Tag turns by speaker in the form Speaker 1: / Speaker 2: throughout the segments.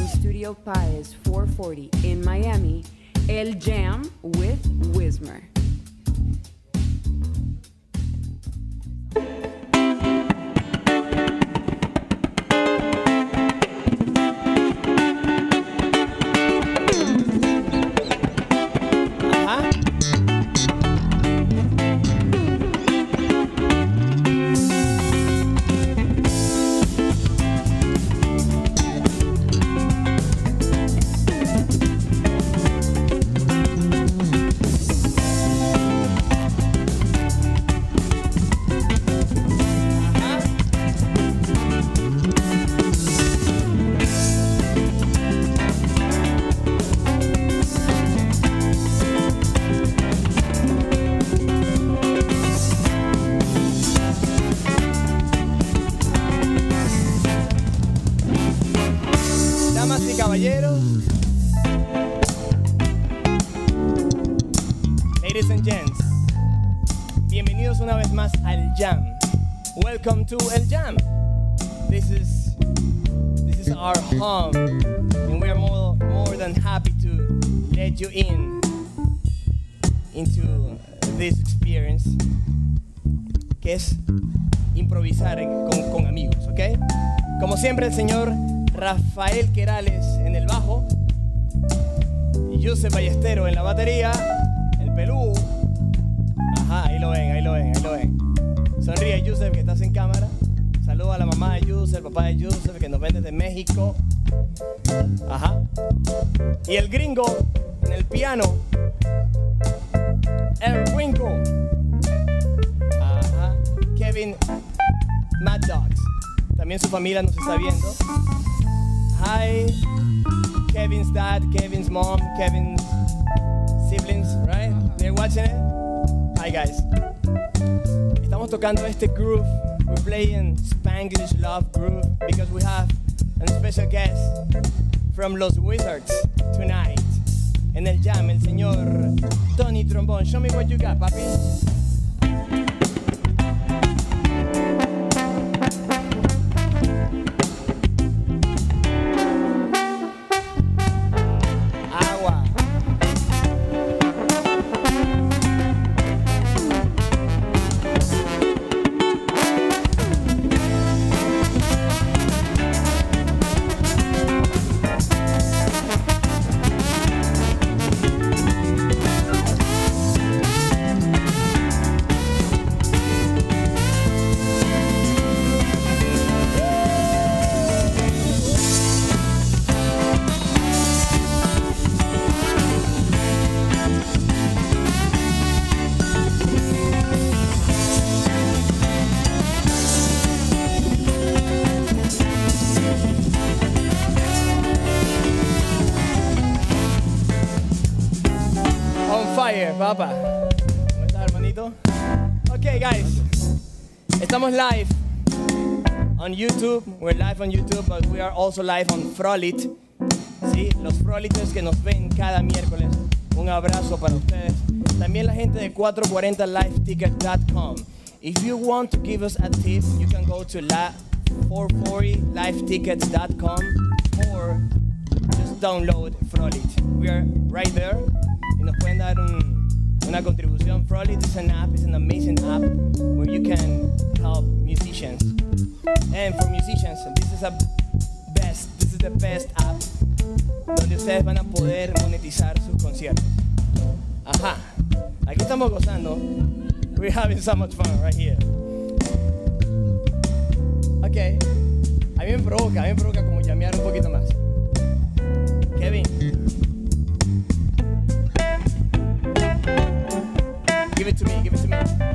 Speaker 1: from Studio Paez 440 in Miami, El Jam with Wismer.
Speaker 2: Familia nos está viendo. Hi, Kevin's dad, Kevin's mom, Kevin's siblings, right? They're watching it. Hi guys. Estamos tocando este groove. We're playing Spanglish Love Groove because we have a special guest from Los Wizards tonight. En el jam, el señor Tony Trombone. Show me what you got, papi. On YouTube. We're live on YouTube, but we are also live on Frolit. Sí, los Frolites que nos ven cada miércoles. Un abrazo para ustedes. También la gente de 440liveticket.com. If you want to give us a tip, you can go to la 440lifetickets.com or just download Frolit. We are right there. Y nos pueden dar un- una contribución. Frolit is an app, it's an amazing app where you can help musicians. And for musicians, this is a best, this is the best app donde ustedes van a poder monetizar sus conciertos. Ajá, aquí estamos gozando. We're having so much fun right here. Ok, a mí me provoca, a mí me provoca como llamear un poquito más. Kevin. Give it to me, give it to me.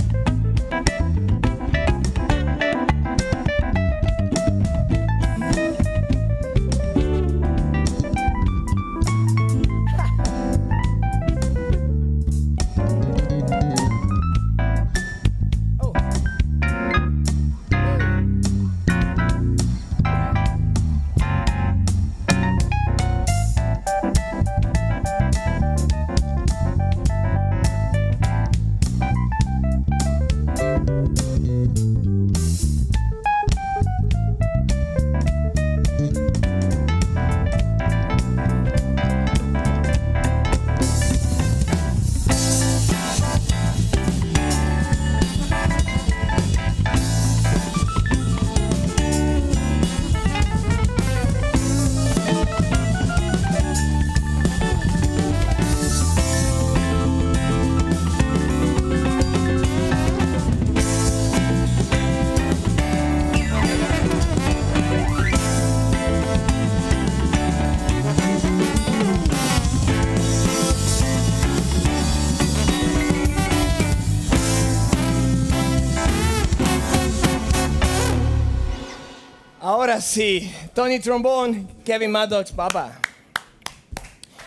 Speaker 2: Ahora sí, Tony Trombone, Kevin Maddox, papá.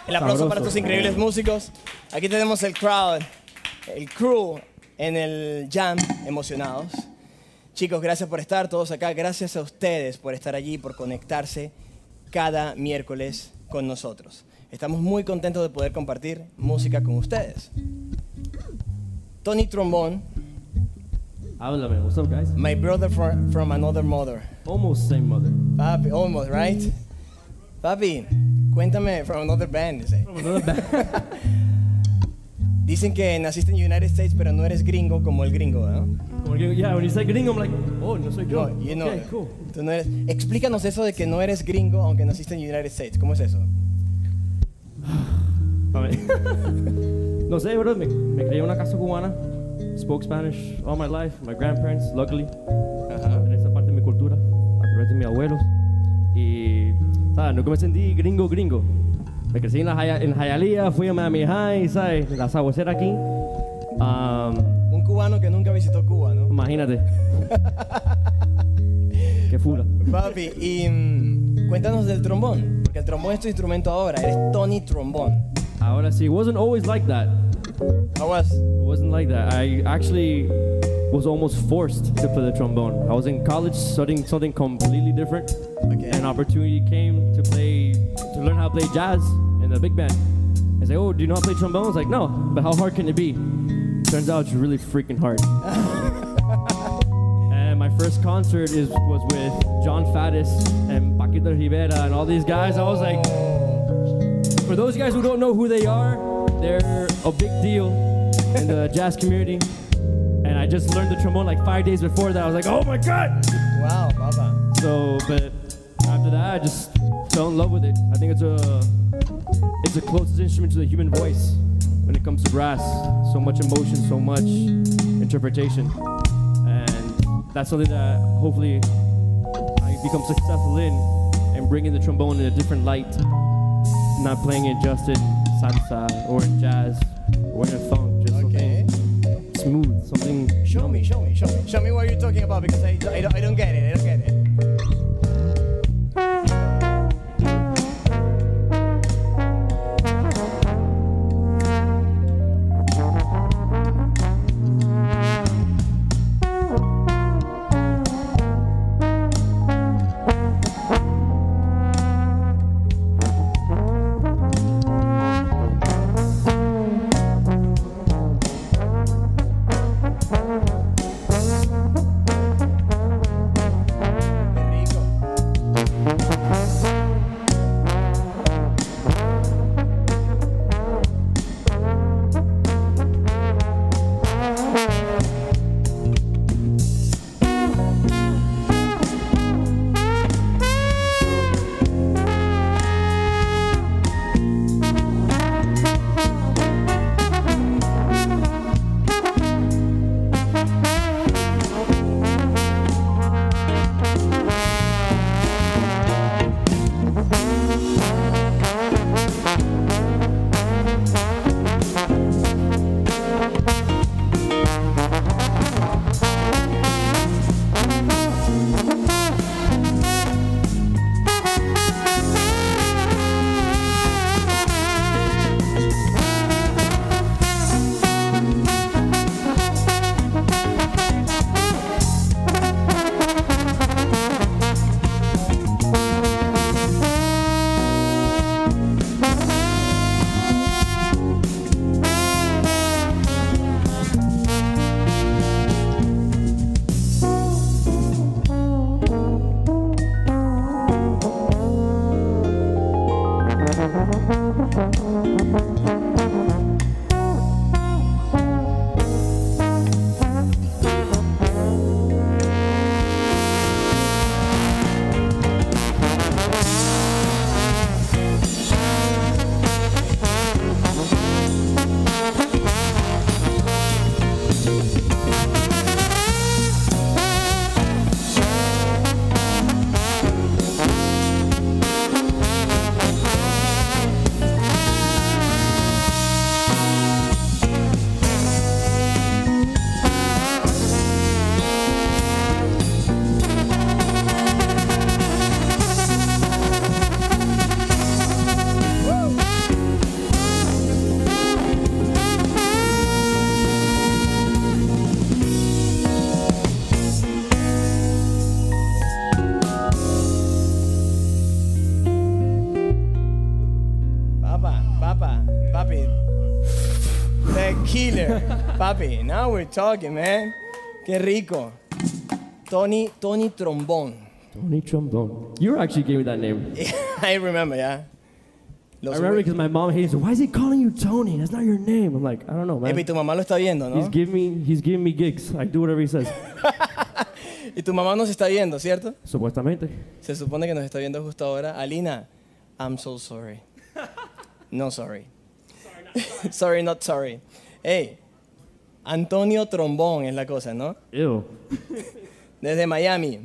Speaker 2: El aplauso
Speaker 3: Sabroso.
Speaker 2: para estos increíbles músicos. Aquí tenemos el crowd, el crew en el jam, emocionados. Chicos, gracias por estar todos acá. Gracias a ustedes por estar allí, por conectarse cada miércoles con nosotros. Estamos muy contentos de poder compartir música con ustedes. Tony Trombone,
Speaker 3: Háblame. What's up, guys?
Speaker 2: my brother from, from another mother.
Speaker 3: Almost same mother.
Speaker 2: Papi, almost, right? Papi, cuéntame from another band. dice.
Speaker 3: Another band.
Speaker 2: Dicen que naciste en United States, pero no eres gringo como el gringo, ¿no?
Speaker 3: Como que- yeah, when you say gringo, I'm like, oh, no soy yo.
Speaker 2: No, you know.
Speaker 3: Okay, cool.
Speaker 2: tú no eres- Explícanos eso de que no eres gringo aunque naciste en United States. ¿Cómo es eso?
Speaker 3: A ver. no sé, bro. Me, me crié en una casa cubana. Spoke Spanish all my life. My grandparents, luckily. En esa parte de mi cultura. A través de mis abuelos. Y, ¿sabes? Nunca me sentí gringo, gringo. Me crecí en, la Jaya- en Hialeah, fui a Miami High, ¿sabes? La sabuesera aquí.
Speaker 2: Un cubano que nunca visitó Cuba, ¿no?
Speaker 3: imagínate. Qué fula.
Speaker 2: Papi, y mm, cuéntanos del trombón, porque el trombón es tu instrumento ahora. Eres Tony Trombón.
Speaker 3: Ahora sí, it wasn't always like that.
Speaker 2: Was?
Speaker 3: It wasn't like that. I actually was almost forced to play the trombone. I was in college studying something completely different.
Speaker 2: Okay.
Speaker 3: An opportunity came to play, to learn how to play jazz in the big band. I say, oh, do you know how to play trombone? I was like, no, but how hard can it be? Turns out it's really freaking hard. and my first concert is was with John Faddis and Paquito Rivera and all these guys. I was like, oh. for those guys who don't know who they are, they're a big deal in the jazz community. And I just learned the trombone like five days before that. I was like, oh my god!
Speaker 2: Wow, papa.
Speaker 3: So, but after that, I just fell in love with it. I think it's a it's the closest instrument to the human voice when it comes to brass. So much emotion, so much interpretation, and that's something that hopefully I become successful in and bringing the trombone in a different light. Not playing it just in salsa or in jazz or in a funk, just
Speaker 2: Okay.
Speaker 3: something smooth, something.
Speaker 2: Show me, show me, show me. Show me what you're talking about because I, I, don't, I don't get it. I don't Papi, now we're talking, man. Qué rico. Tony, Tony Trombón.
Speaker 3: Tony Trombone. You actually gave me that name.
Speaker 2: I remember, yeah.
Speaker 3: I
Speaker 2: Los
Speaker 3: remember because my mom hates it. Why is he calling you Tony? That's not your name. I'm like, I don't know, man.
Speaker 2: Epi, tu mamá lo está viendo,
Speaker 3: He's
Speaker 2: ¿no?
Speaker 3: giving me he's giving me gigs. I do whatever he says.
Speaker 2: Y tu mamá nos está viendo, ¿cierto?
Speaker 3: Supuestamente.
Speaker 2: Se supone que nos está viendo justo ahora. Alina, I'm so sorry. No sorry. sorry, not sorry. Hey, Antonio Trombón es la cosa, ¿no?
Speaker 3: Ew.
Speaker 2: Desde Miami.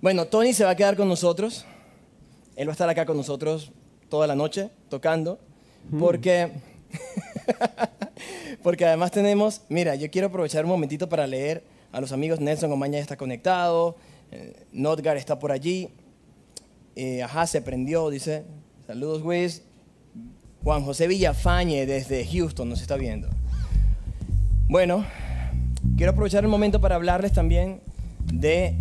Speaker 2: Bueno, Tony se va a quedar con nosotros. Él va a estar acá con nosotros toda la noche tocando. Porque. porque además tenemos. Mira, yo quiero aprovechar un momentito para leer a los amigos. Nelson Omaña ya está conectado. eh, Notgar está por allí. Eh, ajá, se prendió, dice. Saludos, Wiz. Juan José Villafañe desde Houston nos está viendo. Bueno, quiero aprovechar el momento para hablarles también de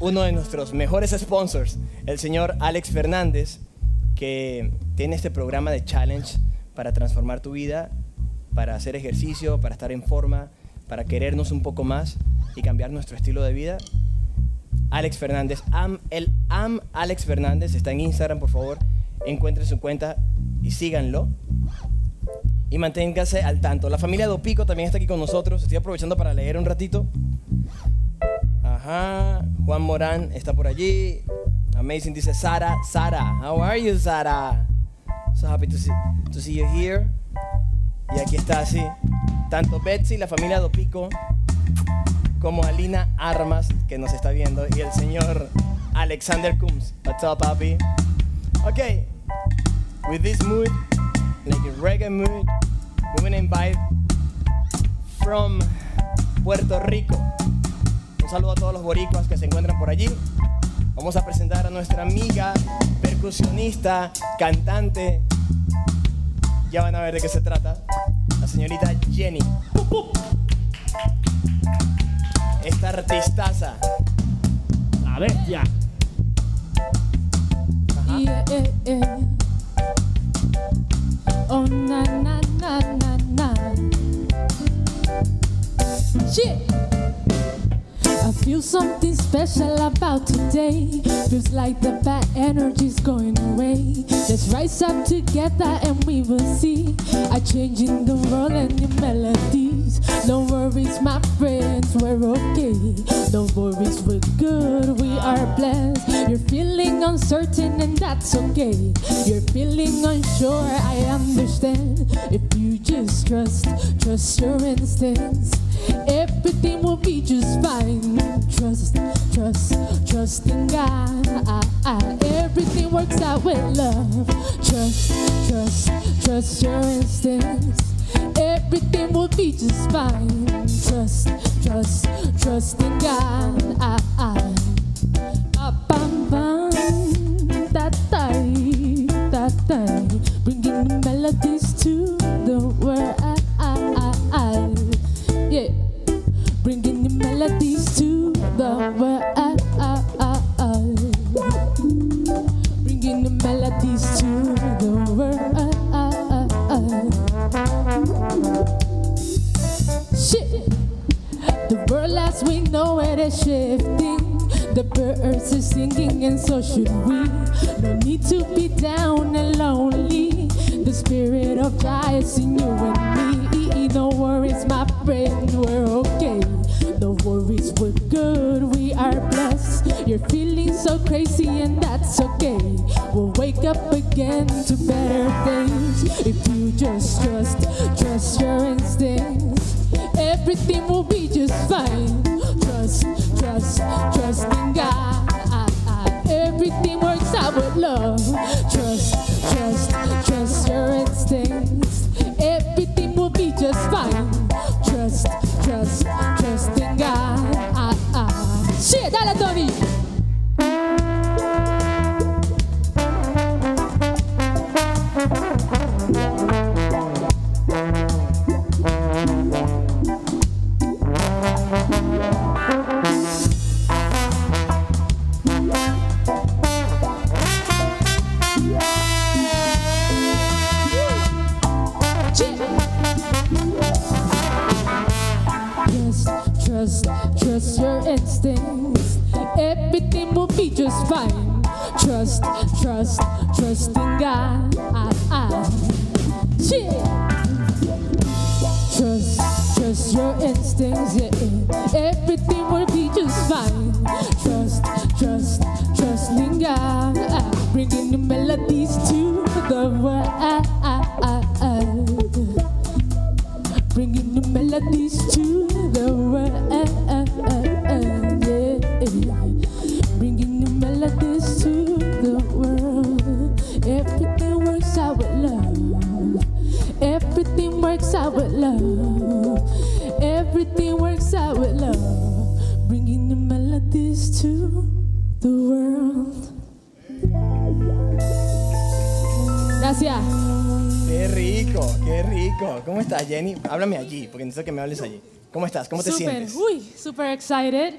Speaker 2: uno de nuestros mejores sponsors, el señor Alex Fernández, que tiene este programa de challenge para transformar tu vida, para hacer ejercicio, para estar en forma, para querernos un poco más y cambiar nuestro estilo de vida. Alex Fernández, am, el am Alex Fernández está en Instagram, por favor, encuentren su cuenta y síganlo. Y manténganse al tanto. La familia Dopico también está aquí con nosotros. Estoy aprovechando para leer un ratito. Ajá. Juan Morán está por allí. Amazing dice Sara. Sara, how are you, Sara? So happy to see, to see you here. Y aquí está así. Tanto Betsy, la familia Dopico, como Alina Armas, que nos está viendo, y el señor Alexander Coombs. What's up, papi? Okay. With this mood, like a reggae mood, gonna invite from Puerto Rico. Un saludo a todos los boricuas que se encuentran por allí. Vamos a presentar a nuestra amiga, percusionista, cantante. Ya van a ver de qué se trata. La señorita Jenny. Esta artistaza.
Speaker 3: La bestia.
Speaker 2: Ajá.
Speaker 4: Yeah, yeah, yeah. Oh na na na na na. Shit. I feel something special about today. Feels like the bad energy's going away. Let's rise up together and we will see a change in the world and the melodies. No worries, my friends, we're okay. No worries, we're good, we are blessed. You're feeling uncertain and that's okay. You're feeling unsure, I understand. If you just trust, trust your instincts. Everything will be just fine. Trust, trust, trust in God. Everything works out with love. Trust, trust, trust your instincts. Everything will be just fine. Trust, trust, trust in God. Ba, shifting. The birds are singing, and so should we. No need to be down and lonely. The spirit of God is in you and me. No worries, my friend, we're okay. No worries, we're good, we are blessed. You're feeling so crazy, and that's okay. We'll wake up again to better things. If you just trust, trust your instincts, everything will be just fine. Trust, trust, trust in God. Everything works out with love. Trust, trust, trust your instincts. Everything will be just fine. Trust, trust, trust in God. Shit, dale, Tony. Trust, trust in God. Shit.
Speaker 2: Jenny? Háblame allí, porque necesito que me hables allí. ¿Cómo estás? ¿Cómo te
Speaker 4: super,
Speaker 2: sientes?
Speaker 4: uy, super excited.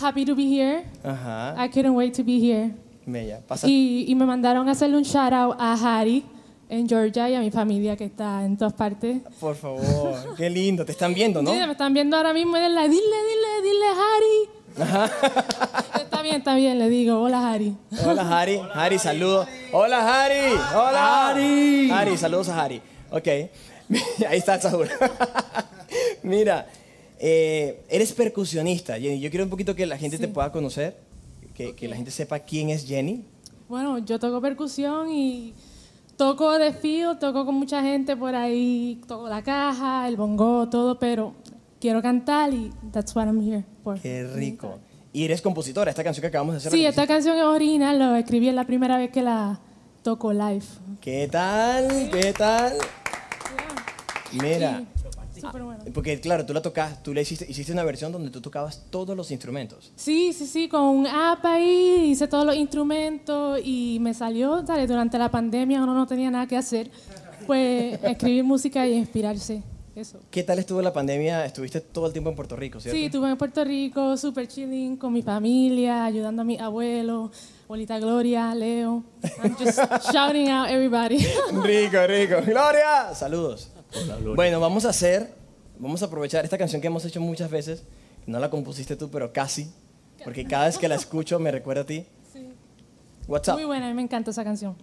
Speaker 4: Happy to be here.
Speaker 2: Ajá.
Speaker 4: I couldn't wait to be here.
Speaker 2: Bella. Pasa.
Speaker 4: Y, y me mandaron a hacerle un shout out a Harry en Georgia y a mi familia que está en todas partes.
Speaker 2: Por favor. Qué lindo. Te están viendo, ¿no?
Speaker 4: Sí, me están viendo ahora mismo dile, dile, dile, Harry. está bien, está bien, le digo, hola Harry.
Speaker 2: Hola, Harry. Harry, saludos. Hola, Harry. Hola.
Speaker 3: Harry.
Speaker 2: Harry, saludos a Harry. Ok. Ahí está Saúl. Mira, eh, eres percusionista, Jenny. Yo quiero un poquito que la gente te
Speaker 4: Sí.
Speaker 2: pueda conocer, que, que la gente sepa quién es Jenny.
Speaker 4: Bueno, yo toco percusión y toco de feel, toco con mucha gente por ahí, toco la caja, el bongo, todo, pero quiero cantar y that's what I'm here for.
Speaker 2: Qué rico. Y eres compositora, esta canción que acabamos de hacer.
Speaker 4: Sí, esta canción es original, lo escribí la primera vez que la toco live.
Speaker 2: ¿Qué tal? ¿Qué tal? Mira,
Speaker 4: bueno.
Speaker 2: porque claro, tú la tocas, tú le hiciste, hiciste una versión donde tú tocabas todos los instrumentos.
Speaker 4: Sí, sí, sí, con un app ahí, hice todos los instrumentos y me salió, dale, durante la pandemia uno no tenía nada que hacer, pues escribir música y inspirarse, eso.
Speaker 2: ¿Qué tal estuvo la pandemia? Estuviste todo el tiempo en Puerto Rico, ¿cierto?
Speaker 4: Sí, estuve en Puerto Rico, súper chilling con mi familia, ayudando a mi abuelo, abuelita Gloria, Leo. I'm just shouting out everybody.
Speaker 2: Rico, rico. Gloria, saludos. Bueno, vamos a hacer, vamos a aprovechar esta canción que hemos hecho muchas veces. No la compusiste tú, pero casi. Porque cada vez que la escucho me recuerda a ti. What's up?
Speaker 4: Muy buena, a mí me encanta esa canción.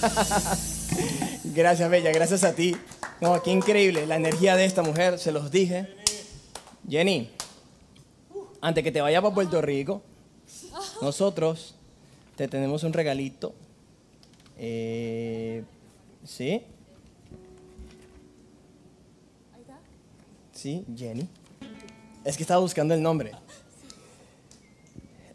Speaker 4: gracias,
Speaker 2: Bella, gracias a ti. No, qué increíble, la energía de esta mujer, se los dije. Jenny, antes que te vayas para Puerto Rico, nosotros te tenemos un regalito. Eh, ¿Sí? Sí, Jenny. Es que estaba buscando el nombre.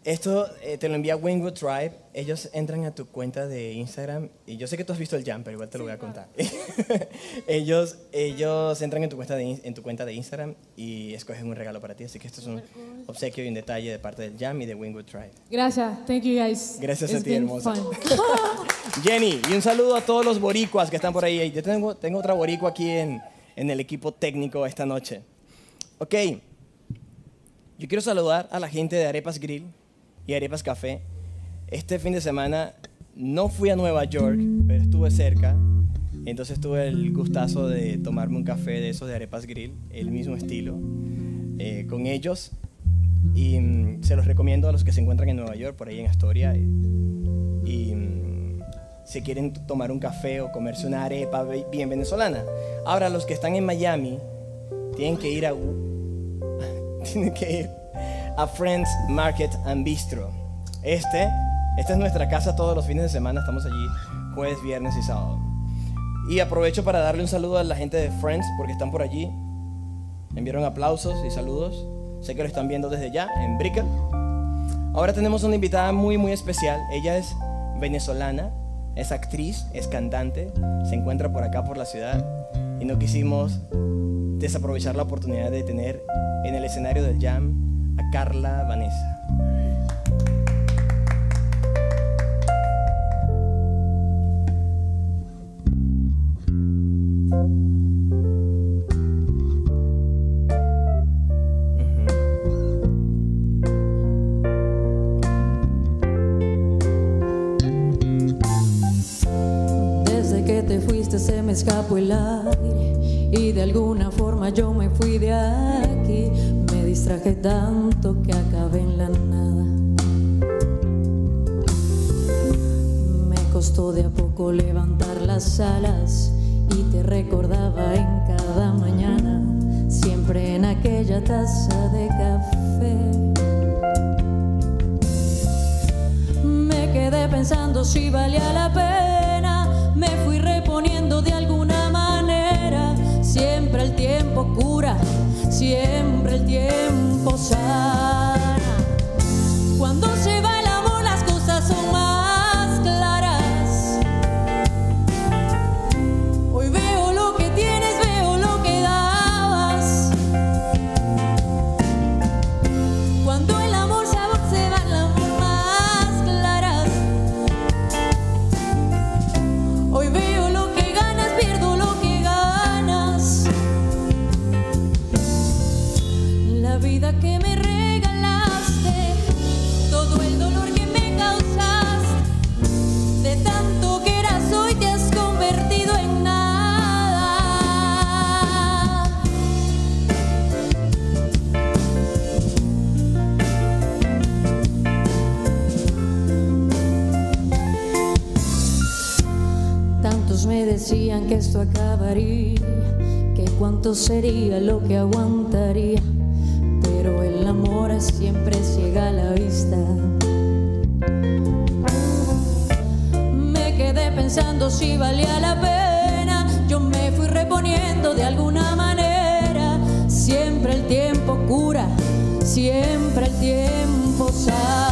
Speaker 2: Esto eh, te lo envía Wingwood Tribe. Ellos entran a tu cuenta de Instagram y yo sé que tú has visto el jam, pero igual te lo voy a contar. ellos, ellos entran en tu, cuenta de, in- en tu cuenta de Instagram y escogen un regalo para ti. Así que esto es un obsequio y un detalle de parte del jam y de Wingwood Tribe.
Speaker 4: Gracias. Thank you guys.
Speaker 2: Gracias a ti, hermosa. Jenny, y un saludo a todos los boricuas que están por ahí. Yo tengo, tengo otra boricua aquí en, en el equipo técnico esta noche. Ok, yo quiero saludar a la gente de Arepas Grill y Arepas Café. Este fin de semana no fui a Nueva York, pero estuve cerca. Entonces tuve el gustazo de tomarme un café de esos de Arepas Grill, el mismo estilo, eh, con ellos. Y mm, se los recomiendo a los que se encuentran en Nueva York, por ahí en Astoria. Y, mm, si quieren tomar un café o comerse una arepa bien venezolana. Ahora, los que están en Miami tienen que ir a tienen que ir a Friends Market and Bistro. Este, esta es nuestra casa todos los fines de semana, estamos allí jueves, viernes y sábado. Y aprovecho para darle un saludo a la gente de Friends porque están por allí. Enviaron aplausos y saludos. Sé que lo están viendo desde ya en Brickell. Ahora tenemos una invitada muy muy especial. Ella es venezolana, es actriz, es cantante, se encuentra por acá por la ciudad y no quisimos desaprovechar la oportunidad de tener en el escenario del Jam a Carla Vanessa.
Speaker 5: Desde que te fuiste se me escapó el aire y de alguna forma yo me fui de aquí. Distraje tanto que acabé en la nada. Me costó de a poco levantar las alas y te recordaba en cada mañana, siempre en aquella taza de café. Me quedé pensando si valía la pena. Me fui reponiendo de alguna manera. Siempre el tiempo cura, siempre el tiempo sana. Esto que cuánto sería lo que aguantaría, pero el amor siempre ciega la vista. Me quedé pensando si valía la pena, yo me fui reponiendo de alguna manera, siempre el tiempo cura, siempre el tiempo sana.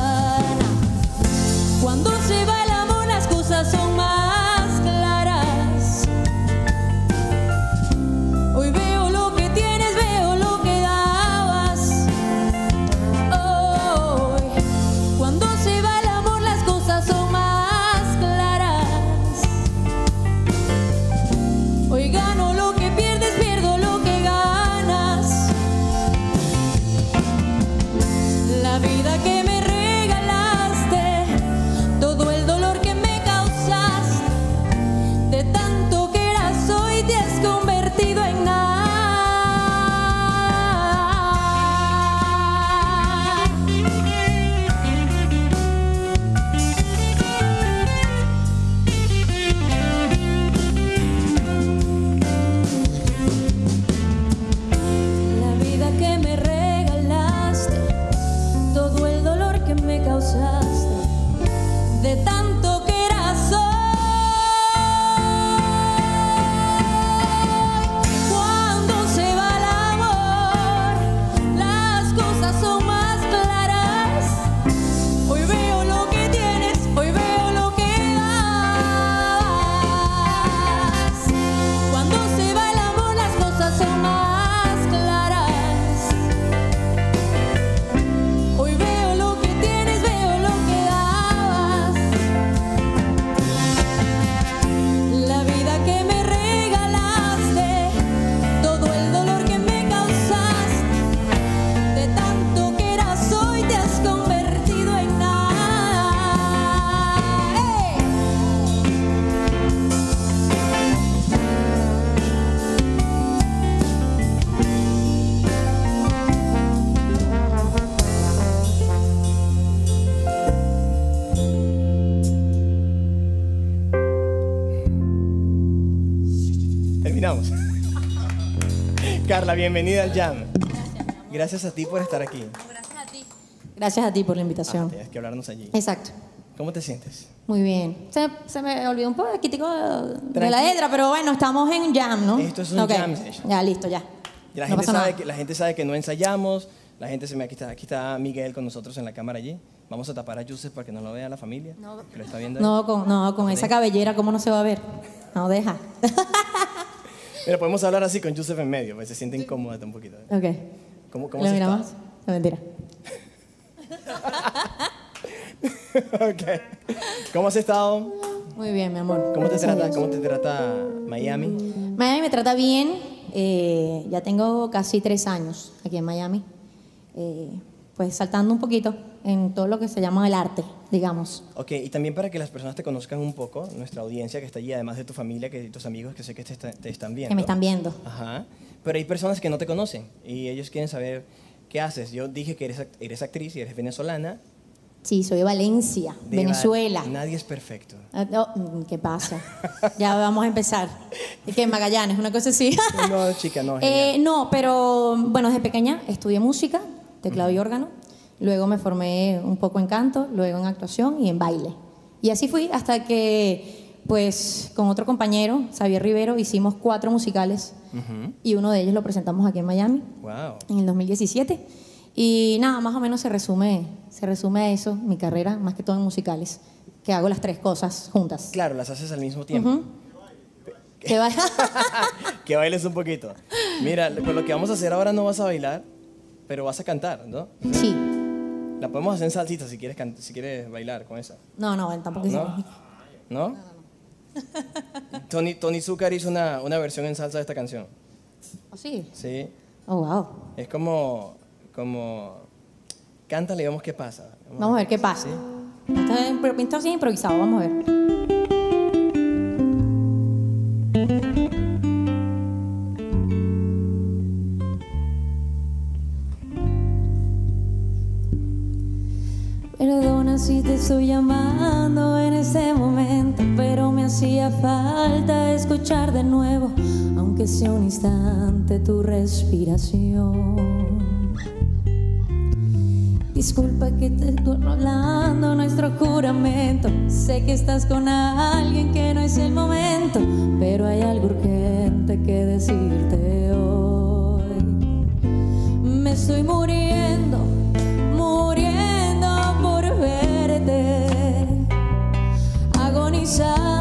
Speaker 2: Carla, bienvenida al Jam. Gracias a ti por estar aquí.
Speaker 5: Gracias a ti. Gracias a ti por la invitación.
Speaker 2: Tienes que hablarnos allí.
Speaker 5: Exacto.
Speaker 2: ¿Cómo te sientes?
Speaker 5: Muy bien. Se, se me olvidó un poquitico de
Speaker 2: Tranqui-
Speaker 5: la letra, pero bueno, estamos en un jam, ¿no?
Speaker 2: Esto es un
Speaker 5: Ok.
Speaker 2: jam session.
Speaker 5: Ya, listo, ya.
Speaker 2: Y la,
Speaker 5: no
Speaker 2: gente sabe que, la gente sabe que no ensayamos. La gente se me... Aquí está, aquí está Miguel con nosotros en la cámara allí. Vamos a tapar a Yusef para que no lo vea la familia. Que lo está viendo.
Speaker 5: No, con, no, con esa cabellera, ¿cómo no se va a ver? No, deja.
Speaker 2: Mira, podemos hablar así con Yusef en medio, pues se siente incómoda un poquito.
Speaker 5: ok.
Speaker 2: ¿Cómo, cómo
Speaker 5: ¿Lo
Speaker 2: has
Speaker 5: miramos?
Speaker 2: estado?
Speaker 5: No, mentira.
Speaker 2: Ok. ¿Cómo has estado?
Speaker 5: Muy bien, mi amor.
Speaker 2: ¿Cómo te trata, cómo te trata Miami?
Speaker 5: Miami me trata bien. eh, ya tengo casi tres años aquí en Miami. Eh, pues saltando un poquito en todo lo que se llama el arte, digamos.
Speaker 2: Ok, y también para que las personas te conozcan un poco, nuestra audiencia que está allí, además de tu familia, que tus amigos que sé que te, está- te están viendo.
Speaker 5: Que me están viendo.
Speaker 2: Ajá. Pero hay personas que no te conocen y ellos quieren saber qué haces. Yo dije que eres, eres actriz y eres venezolana.
Speaker 5: Sí, soy de Valencia,
Speaker 2: de
Speaker 5: Venezuela.
Speaker 2: Va- Nadie es perfecto.
Speaker 5: No, mm, ¿Qué pasa? ya vamos a empezar. ¿Y qué? Magallanes, una cosa así.
Speaker 2: No, chica, no.
Speaker 5: Eh, no, pero bueno, desde pequeña estudié música, teclado y órgano. Luego me formé un poco en canto, luego en actuación y en baile. Y así fui hasta que, pues, con otro compañero, Xavier Rivero, hicimos cuatro musicales y uno de ellos lo presentamos aquí en Miami
Speaker 2: Wow.
Speaker 5: en el 2017. Y nada, más o menos se resume, se resume a eso, mi carrera, más que todo en musicales, que hago las tres cosas juntas.
Speaker 2: Claro, las haces al mismo tiempo.
Speaker 5: Que
Speaker 2: que bailes un poquito. Mira, pues lo que vamos a hacer ahora no vas a bailar, pero vas a cantar, ¿no?
Speaker 5: sí.
Speaker 2: La podemos hacer en salsita si quieres, can- si quieres bailar con esa.
Speaker 5: No, no, tampoco
Speaker 2: ¿No?
Speaker 5: hicimos-
Speaker 2: ¿No? Tony, Tony Zucker hizo una, una versión en salsa de esta canción.
Speaker 5: ¿Oh, sí?
Speaker 2: Sí.
Speaker 5: Oh, wow.
Speaker 2: Es como, como, cántale y vemos qué pasa.
Speaker 5: Vamos a ver qué pasa.
Speaker 2: Sí.
Speaker 5: Esto es, impro- esto es improvisado, vamos a ver. Si te estoy llamando en este momento, pero me hacía falta escuchar de nuevo, aunque sea un instante, tu respiración. Disculpa que te estoy hablando nuestro juramento. Sé que estás con alguien que no es el momento, pero hay algo urgente que decirte hoy. Me estoy muriendo
Speaker 2: side.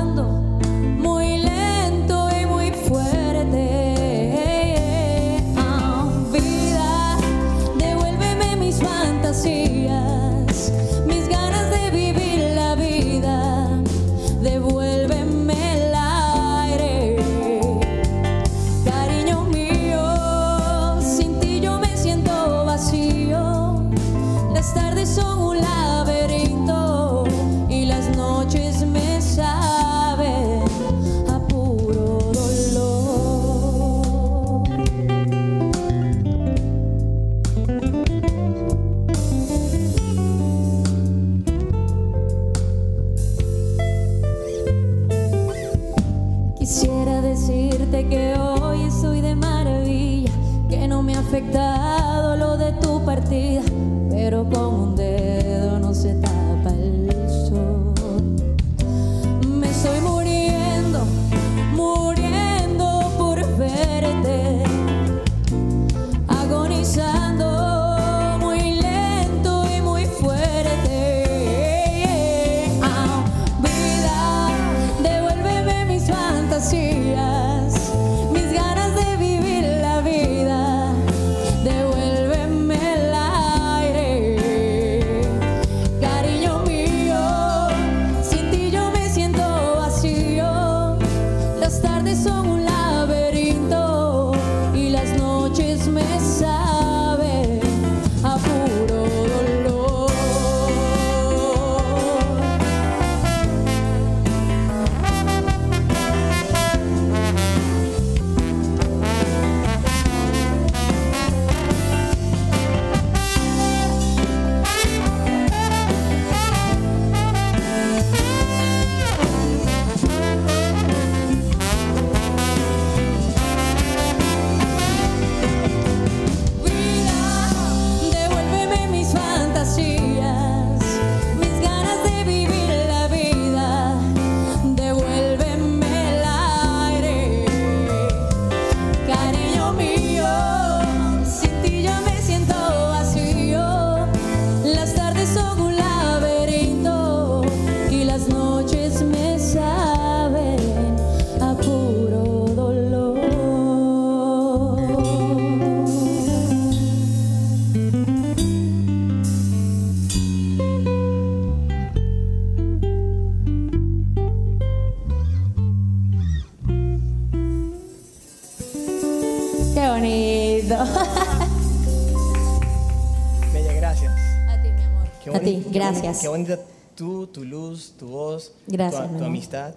Speaker 5: Gracias.
Speaker 2: Qué bonita tú, tu luz, tu voz,
Speaker 5: Gracias,
Speaker 2: tu, tu amistad.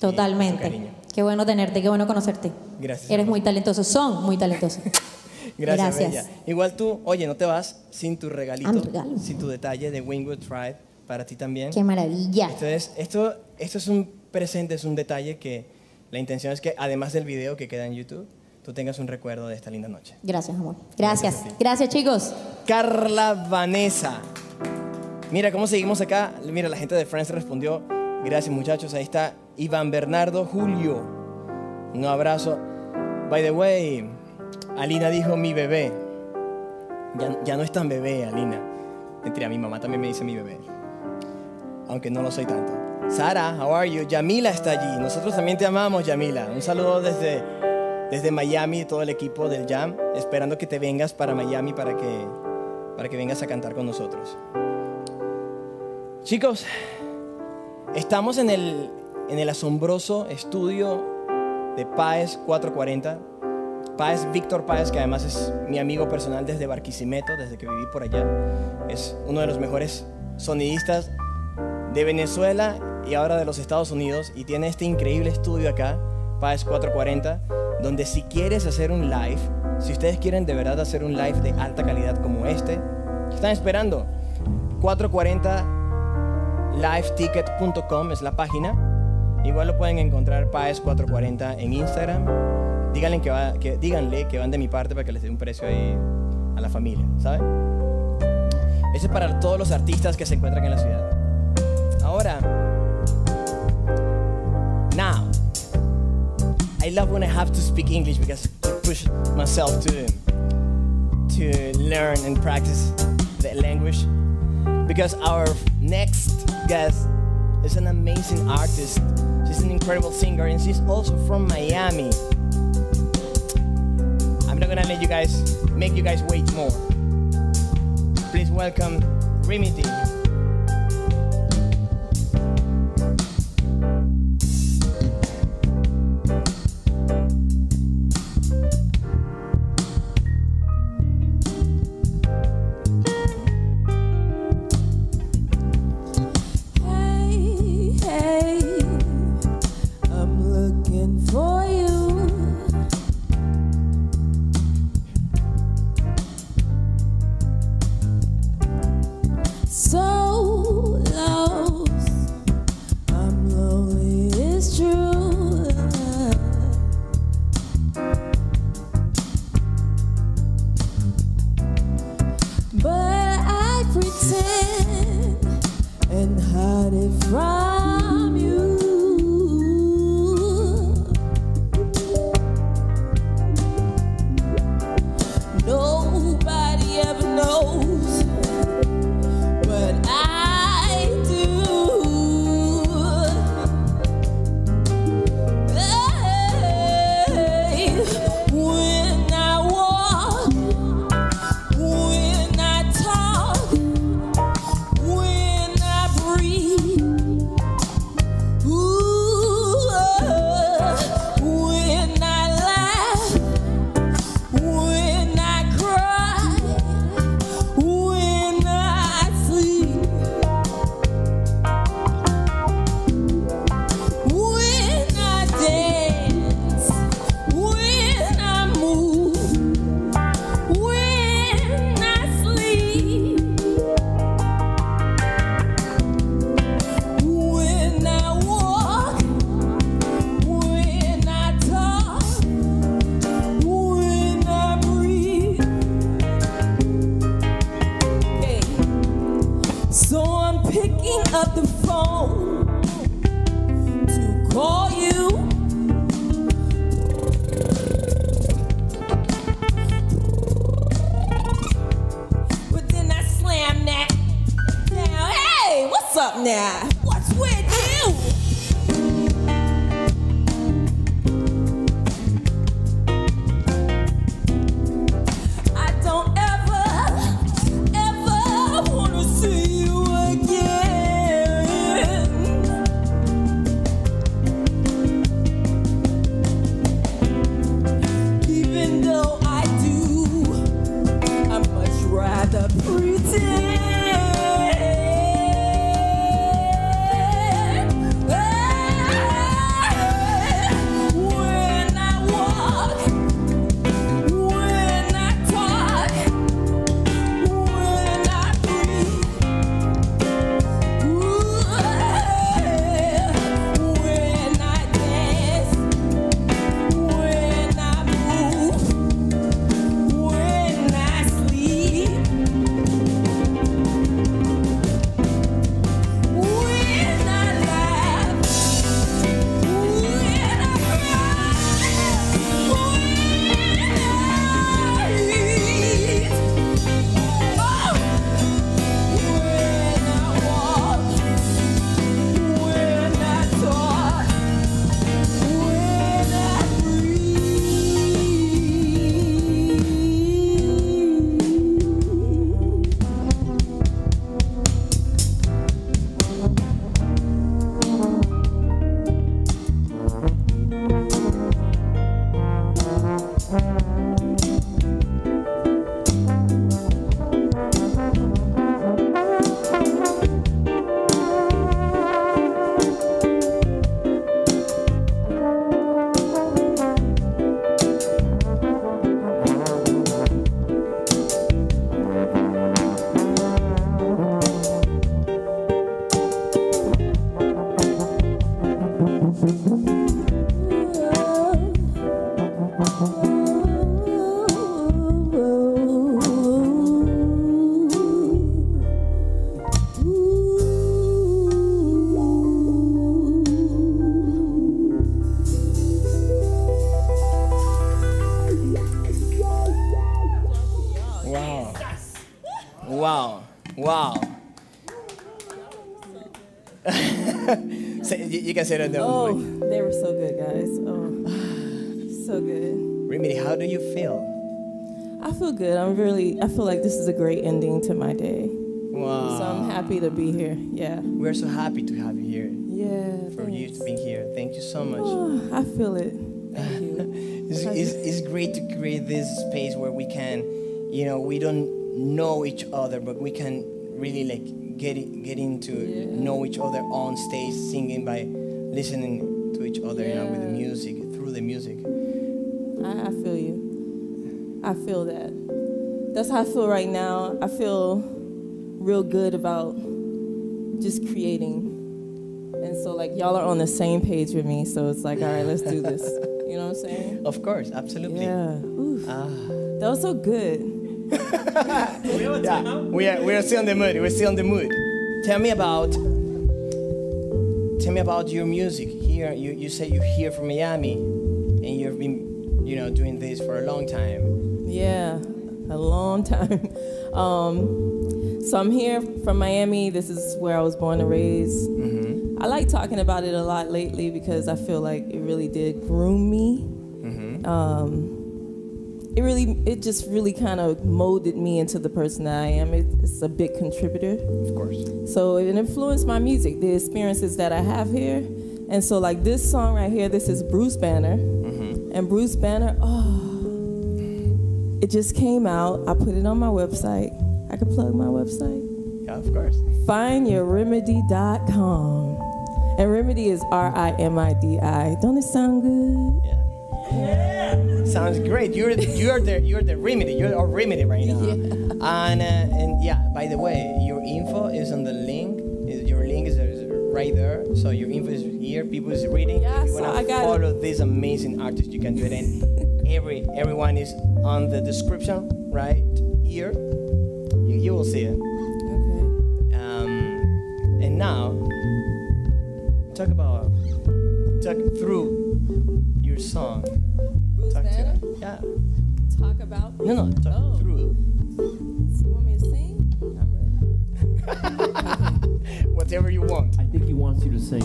Speaker 5: Totalmente. Qué bueno tenerte, qué bueno conocerte.
Speaker 2: Gracias,
Speaker 5: Eres muy talentoso, son muy talentosos.
Speaker 2: Gracias,
Speaker 5: Gracias.
Speaker 2: Igual tú, oye, no te vas sin tu regalito,
Speaker 5: Ah, regalo.
Speaker 2: sin tu detalle de Wingwood Tribe para ti también.
Speaker 5: qué maravilla.
Speaker 2: Entonces, esto, esto es un presente, es un detalle que la intención es que además del video que queda en YouTube, tú tengas un recuerdo de esta linda noche.
Speaker 5: Gracias, amor. Gracias.
Speaker 2: Gracias.
Speaker 5: Gracias, chicos.
Speaker 2: Carla Vanessa. Mira cómo seguimos acá. Mira, la gente de Friends respondió. Gracias muchachos. Ahí está Iván Bernardo Julio. Un abrazo. By the way, Alina dijo mi bebé. Ya, ya no es tan bebé, Alina. Mentira, mi mamá también me dice mi bebé. Aunque no lo soy tanto. Sara, how are you? Yamila está allí. Nosotros también te amamos, Yamila. Un saludo desde, desde Miami, todo el equipo del Jam. Esperando que te vengas para Miami para que, para que vengas a cantar con nosotros. Chicos, estamos en el, en el asombroso estudio de Páez 440. Páez, Víctor Páez, que además es mi amigo personal desde Barquisimeto, desde que viví por allá. Es uno de los mejores sonidistas de Venezuela y ahora de los Estados Unidos. Y tiene este increíble estudio acá, Páez 440, donde si quieres hacer un live, si ustedes quieren de verdad hacer un live de alta calidad como este, ¿qué están esperando? 440liveticket.com es la página. Igual lo pueden encontrar Paes 440 en Instagram. Díganle que van de mi parte para que les dé un precio ahí a la familia, ¿saben? Ese es para todos los artistas que se encuentran en la ciudad. Ahora, now, I love when I have to speak English because I push myself to to learn and practice the language because our next guest is an amazing artist. She's an incredible singer and she's also from Miami. I'm not gonna let you guys make you guys wait more. Please welcome Remedy. Say- you, you say that. No.
Speaker 6: Oh, they were so good, guys. Oh, so good.
Speaker 2: Remedy, how do you feel?
Speaker 6: I feel good. I'm really. I feel like this is a great ending to my day.
Speaker 2: Wow.
Speaker 6: So I'm happy to be here. Yeah.
Speaker 2: We're so happy to have you here.
Speaker 6: Yeah.
Speaker 2: For you to be here. Thank you so much.
Speaker 6: Oh, I feel it. Thank you.
Speaker 2: It's, it's, it's great to create this space where we can, you know, we don't know each other, but we can really like get get into know each other on stage, singing by listening to each other, you know, with the music, through the music.
Speaker 6: I, I feel you. I feel that. That's how I feel right now. I feel real good about just creating. And so, like, y'all are on the same page with me. So it's like, all right, let's do this. You know what I'm saying?
Speaker 2: Of course, absolutely.
Speaker 6: Yeah. Oof.
Speaker 2: Ah.
Speaker 6: That was so good.
Speaker 2: Yeah, we are we are still in the mood. We're still in the mood. Tell me about tell me about your music. Here, you you say you're here from Miami, and you've been you know doing this for a long time.
Speaker 6: Yeah, a long time. Um, so I'm here from Miami. This is where I was born and raised.
Speaker 2: Mm-hmm.
Speaker 6: I like talking about it a lot lately because I feel like it really did groom me.
Speaker 2: Mm-hmm.
Speaker 6: Um, it really, it just really kind of molded me into the person that I am. It, it's a big contributor.
Speaker 2: Of course.
Speaker 6: So it influenced my music, the experiences that I have here. And so, like this song right here, this is Bruce Banner.
Speaker 2: Mm-hmm.
Speaker 6: And Bruce Banner, oh, it just came out. I put it on my website. I could plug my website.
Speaker 2: Yeah, of course.
Speaker 6: Findyourremedy.com. And remedy is R I M I D I. Don't it sound good?
Speaker 2: Yeah. Sounds great. You're you're the you're the remedy. You're our remedy right now. And uh, and yeah. By the way, your info is on the link. Your link is, right there. So your info is here. People is reading.
Speaker 6: Yeah,
Speaker 2: if you
Speaker 6: so
Speaker 2: wanna
Speaker 6: I got it.
Speaker 2: follow this amazing artist, you can do it. And every everyone is on the description right here. You, you will see it.
Speaker 6: Okay.
Speaker 2: Um, and now, talk about talk through your song.
Speaker 6: Bruce
Speaker 2: Talk
Speaker 6: Banner?
Speaker 2: to yeah.
Speaker 6: Talk about.
Speaker 2: No, no, talk
Speaker 6: Oh.
Speaker 2: through.
Speaker 6: You want me to sing? I'm ready.
Speaker 2: Whatever you want.
Speaker 7: I think he wants you to sing.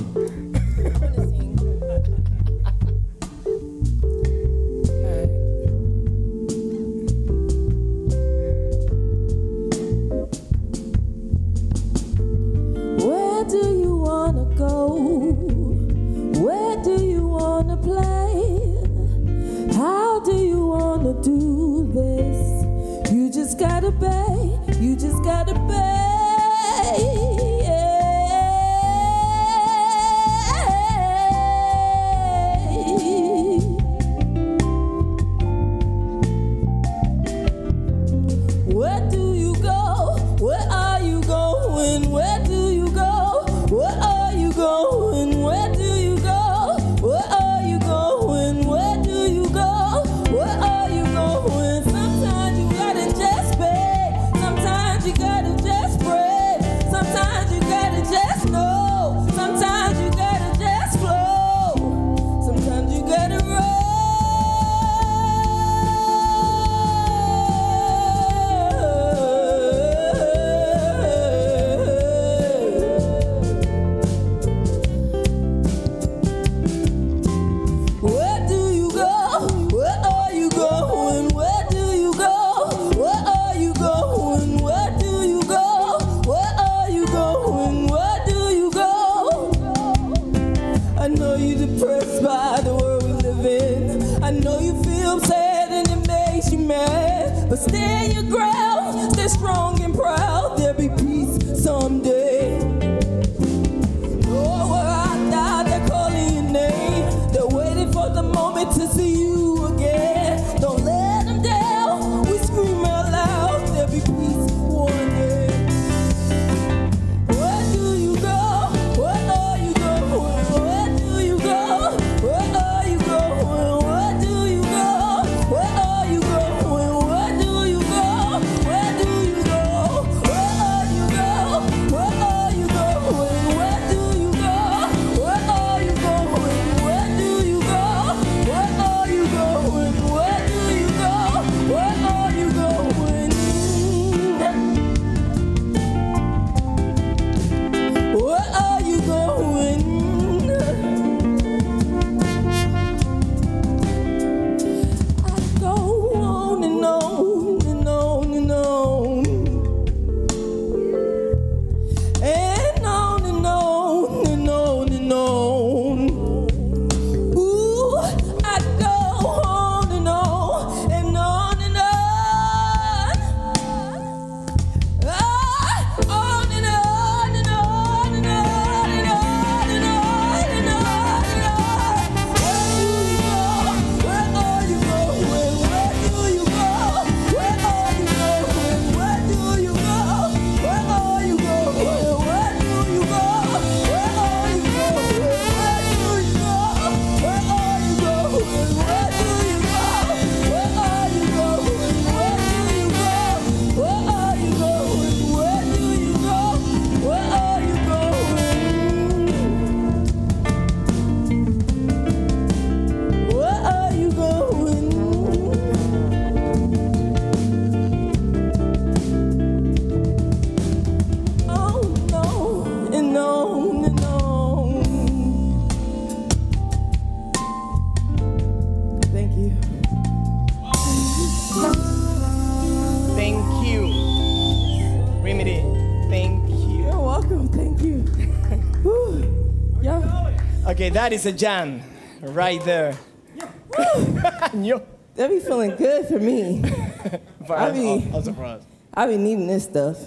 Speaker 2: That is a jam right there. Yo,
Speaker 7: That be feeling good for me.
Speaker 2: for
Speaker 7: I be-
Speaker 2: also for us.
Speaker 7: I be needing this stuff.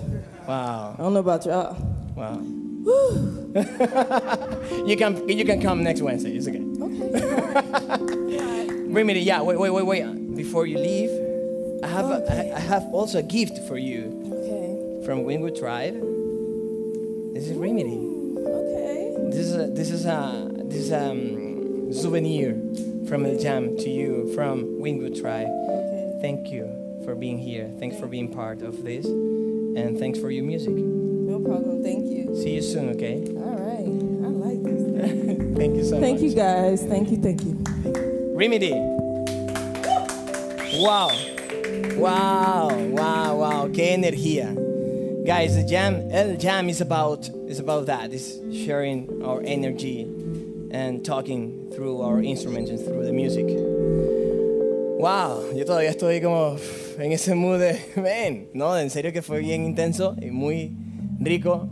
Speaker 2: Wow,
Speaker 7: I don't know about y'all.
Speaker 2: wow. you can you can come next Wednesday. It's okay.
Speaker 7: Okay.
Speaker 2: Remedy, yeah. Wait, wait, wait, wait. Before you leave, I have a, I have also a gift for you
Speaker 7: okay.
Speaker 2: from Wingwood Tribe. This is Remedy.
Speaker 7: Mm, okay.
Speaker 2: This is a, this is a this is a um, souvenir from the jam to you from Wingwood Tribe.
Speaker 7: Okay.
Speaker 2: Thank you for being here. Thanks for being part of this, and thanks for your music.
Speaker 7: No problem. Thank you.
Speaker 2: See you soon, okay?
Speaker 7: All right. I like this.
Speaker 2: Thank you so
Speaker 7: Thank
Speaker 2: much.
Speaker 7: Thank you guys. Thank you. Thank you.
Speaker 2: Remedy. Wow. Wow, wow, wow. Qué energía. Guys, the jam, El Jam is about is about that. It's sharing our energy and talking through our instruments and through the music. Wow, yo todavía estoy como en ese mood de, ven, no, en serio que fue bien intenso y muy rico.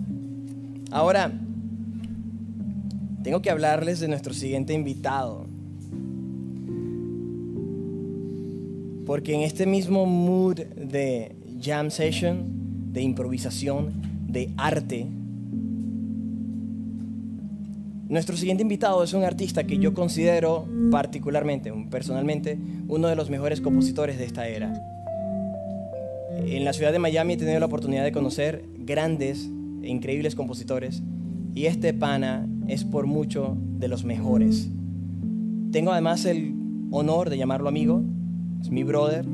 Speaker 2: Ahora, tengo que hablarles de nuestro siguiente invitado. Porque en este mismo mood de jam session, de improvisación, de arte, nuestro siguiente invitado es un artista que yo considero particularmente, personalmente, uno de los mejores compositores de esta era. En la ciudad de Miami he tenido la oportunidad de conocer grandes e increíbles compositores y este pana es por mucho de los mejores. Tengo además el honor de llamarlo amigo, es mi brother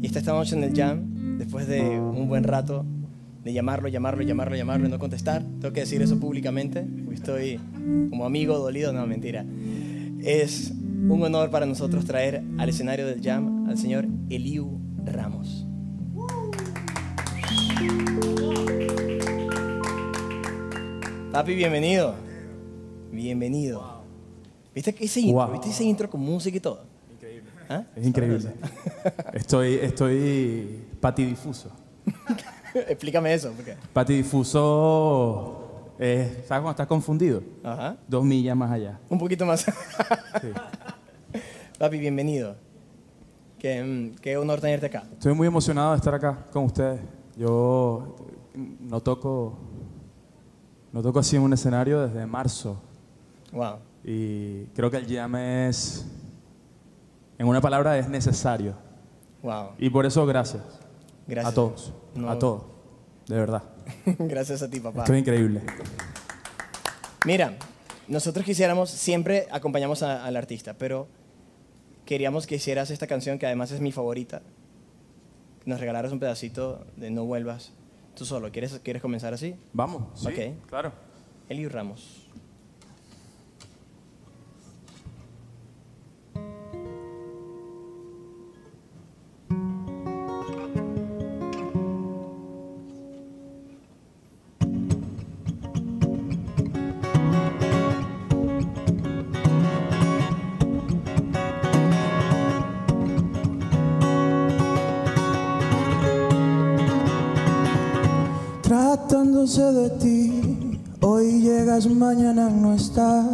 Speaker 2: y está esta noche en el jam después de un buen rato de llamarlo, llamarlo, llamarlo, llamarlo y no contestar. Tengo que decir eso públicamente, estoy como amigo dolido, no, mentira. Es un honor para nosotros traer al escenario del jam al señor Eliu Ramos. Papi, bienvenido. Bienvenido. ¿Viste que ese intro?
Speaker 8: Wow.
Speaker 2: ¿Viste ese intro con música y todo? ¿Ah?
Speaker 8: Es increíble. Estoy, estoy patidifuso.
Speaker 2: Explícame eso, porque.
Speaker 8: Patidifuso es, ¿sabes cuando estás confundido?
Speaker 2: Ajá.
Speaker 8: Dos millas más allá.
Speaker 2: Un poquito más.
Speaker 8: Sí.
Speaker 2: Papi, bienvenido. Qué, mm, qué honor tenerte acá.
Speaker 8: Estoy muy emocionado de estar acá con ustedes. Yo no toco, no toco así en un escenario desde marzo
Speaker 2: Wow.
Speaker 8: y creo que el jam es, en una palabra, es necesario.
Speaker 2: Wow.
Speaker 8: Y por eso gracias,
Speaker 2: Gracias.
Speaker 8: a todos,
Speaker 2: No.
Speaker 8: a todos, de verdad.
Speaker 2: Gracias a ti, papá.
Speaker 8: Esto es increíble.
Speaker 2: Mira, nosotros quisiéramos, siempre acompañamos a- al artista, pero queríamos que hicieras esta canción que además es mi favorita. Nos regalaras un pedacito de No Vuelvas tú solo. ¿Quieres, ¿quieres comenzar así?
Speaker 8: Vamos, sí,
Speaker 2: Ok.
Speaker 8: claro.
Speaker 2: Eliu Ramos.
Speaker 9: Hoy llegas, mañana no estás.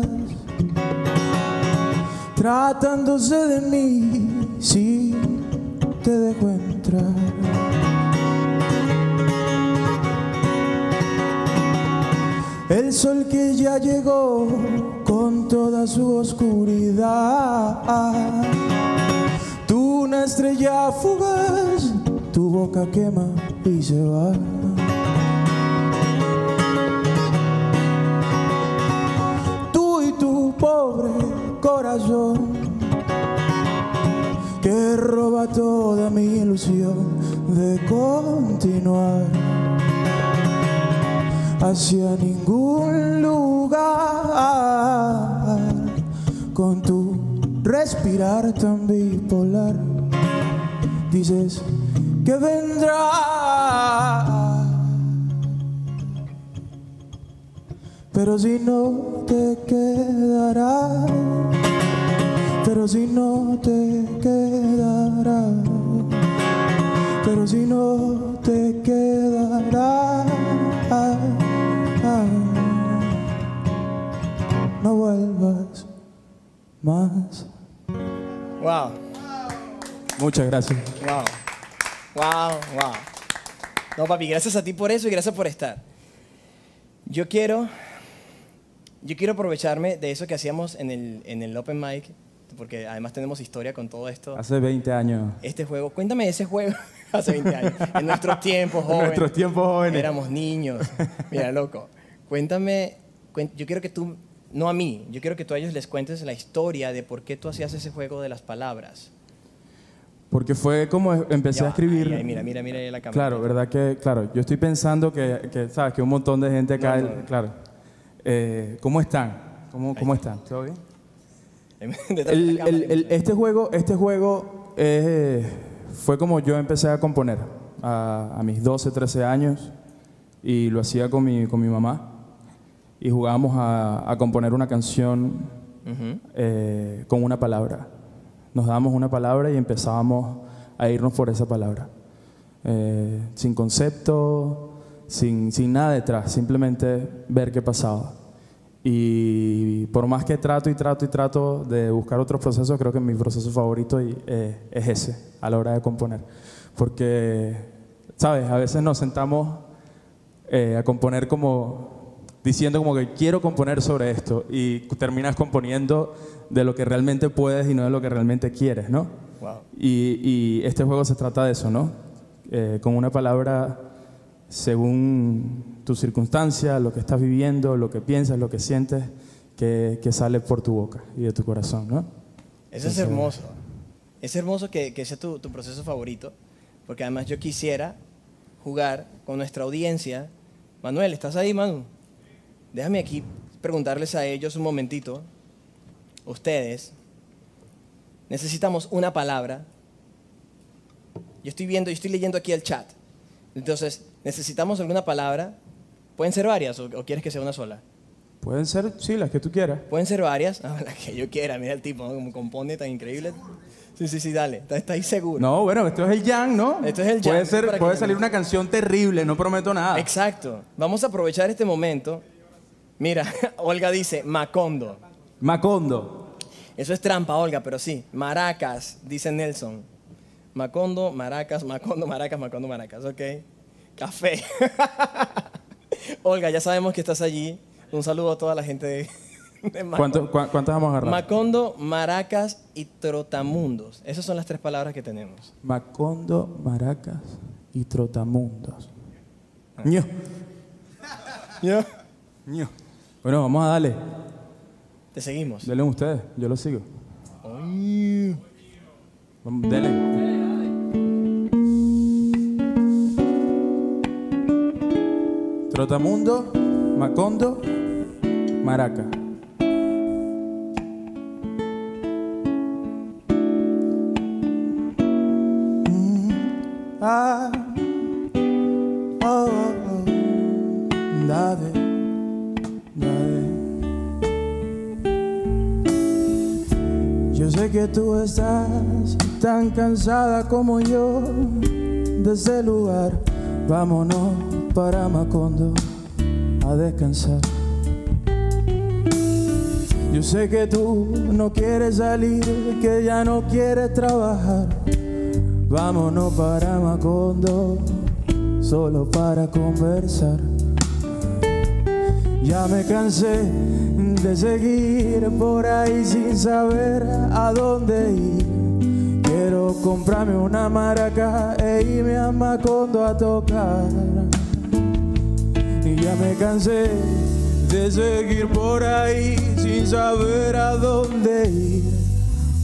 Speaker 9: Tratándose de mí, sí, te dejo entrar. El sol que ya llegó con toda su oscuridad. Tú una estrella fugaz, tu boca quema y se va. Corazón que roba toda mi ilusión de continuar hacia ningún lugar con tu respirar tan bipolar. Dices que vendrá. Pero si no te quedará, pero si no te quedará, pero si no te quedará. no vuelvas más.
Speaker 2: Wow,
Speaker 9: Muchas gracias.
Speaker 2: wow, wow, wow. No, papi, gracias a ti por eso y gracias por estar. Yo quiero, yo quiero aprovecharme de eso que hacíamos en el, en el Open Mic, porque además tenemos historia con todo esto.
Speaker 9: Hace 20 años.
Speaker 2: Este juego, cuéntame ese juego hace 20 años, en nuestros tiempos
Speaker 9: En
Speaker 2: jóvenes.
Speaker 9: nuestros tiempos jóvenes.
Speaker 2: Éramos niños. Mira, loco, cuéntame, yo quiero que tú, no a mí, yo quiero que tú a ellos les cuentes la historia de por qué tú hacías ese juego de las palabras.
Speaker 9: Porque fue como empecé
Speaker 2: Ya
Speaker 9: a escribir.
Speaker 2: ahí, ahí, mira, mira, mira la cámara.
Speaker 9: Claro, ¿verdad que? Claro, yo estoy pensando que, que, ¿sabes? Que un montón de gente acá,
Speaker 2: No, no.
Speaker 9: claro. Eh, ¿Cómo están? ¿Cómo, cómo están? ¿Todo bien? El- el- el- este juego, este juego eh, fue como yo empecé a componer a, a mis 12, 13 años y lo hacía con mi, con mi mamá y jugábamos a, a componer una canción
Speaker 2: Ujú.
Speaker 9: eh, con una palabra. Nos dábamos una palabra y empezábamos a irnos por esa palabra. Eh, sin concepto, sin, sin nada detrás, simplemente ver qué pasaba. Y por más que trato y trato y trato de buscar otros procesos, creo que mi proceso favorito eh, es ese a la hora de componer. Porque, ¿sabes? A veces nos sentamos eh, a componer como diciendo como que quiero componer sobre esto y terminas componiendo de lo que realmente puedes y no de lo que realmente quieres, ¿no?
Speaker 2: Wow.
Speaker 9: Y, y este juego se trata de eso, ¿no? Eh, con una palabra según tu circunstancia, lo que estás viviendo, lo que piensas, lo que sientes, que, que sale por tu boca y de tu corazón, ¿no?
Speaker 2: Eso es hermoso. Es hermoso que, que sea tu, tu proceso favorito, porque además yo quisiera jugar con nuestra audiencia. Manuel, ¿estás ahí, Manu? Déjame aquí preguntarles a ellos un momentito. Ustedes, necesitamos una palabra. Yo estoy viendo, yo estoy leyendo aquí el chat. Entonces, necesitamos alguna palabra. Pueden ser varias o, o quieres que sea una sola.
Speaker 9: Pueden ser, sí, las que tú quieras.
Speaker 2: Pueden ser varias. Ah, la que yo quiera. Mira el tipo, ¿no? como compone tan increíble. Sí, sí, sí, dale. ¿Estás está ahí seguro?
Speaker 9: No, bueno, esto es el jam, ¿no?
Speaker 2: Esto es el jam,
Speaker 9: Puede, ser,
Speaker 2: que
Speaker 9: puede salir una canción terrible, no prometo nada.
Speaker 2: Exacto. Vamos a aprovechar este momento. Mira, Olga dice Macondo.
Speaker 9: Macondo.
Speaker 2: Eso es trampa, Olga, pero sí. Maracas, dice Nelson. Macondo, maracas, Macondo, maracas, Macondo, maracas. Ok. Café. Olga, ya sabemos que estás allí. Un saludo a toda la gente de, de Macondo.
Speaker 9: ¿Cuánto- cua- ¿Cuántas vamos a agarrar?
Speaker 2: Macondo, maracas y trotamundos. Esas son las tres palabras que tenemos.
Speaker 9: Macondo, maracas y trotamundos.
Speaker 2: Ah.
Speaker 9: Ño, ño. Bueno, vamos a darle.
Speaker 2: Te seguimos.
Speaker 9: Denle ustedes, yo lo sigo. Vamos, denle. Trotamundo, Macondo, Maraca. Ah, oh. Yo sé que tú estás tan cansada como yo de ese lugar. Vámonos para Macondo a descansar. Yo sé que tú no quieres salir, que ya no quieres trabajar. Vámonos para Macondo solo para conversar. Ya me cansé de seguir por ahí sin saber a dónde ir. Quiero comprarme una maraca e irme a Macondo a tocar. Ya me cansé de seguir por ahí sin saber a dónde ir.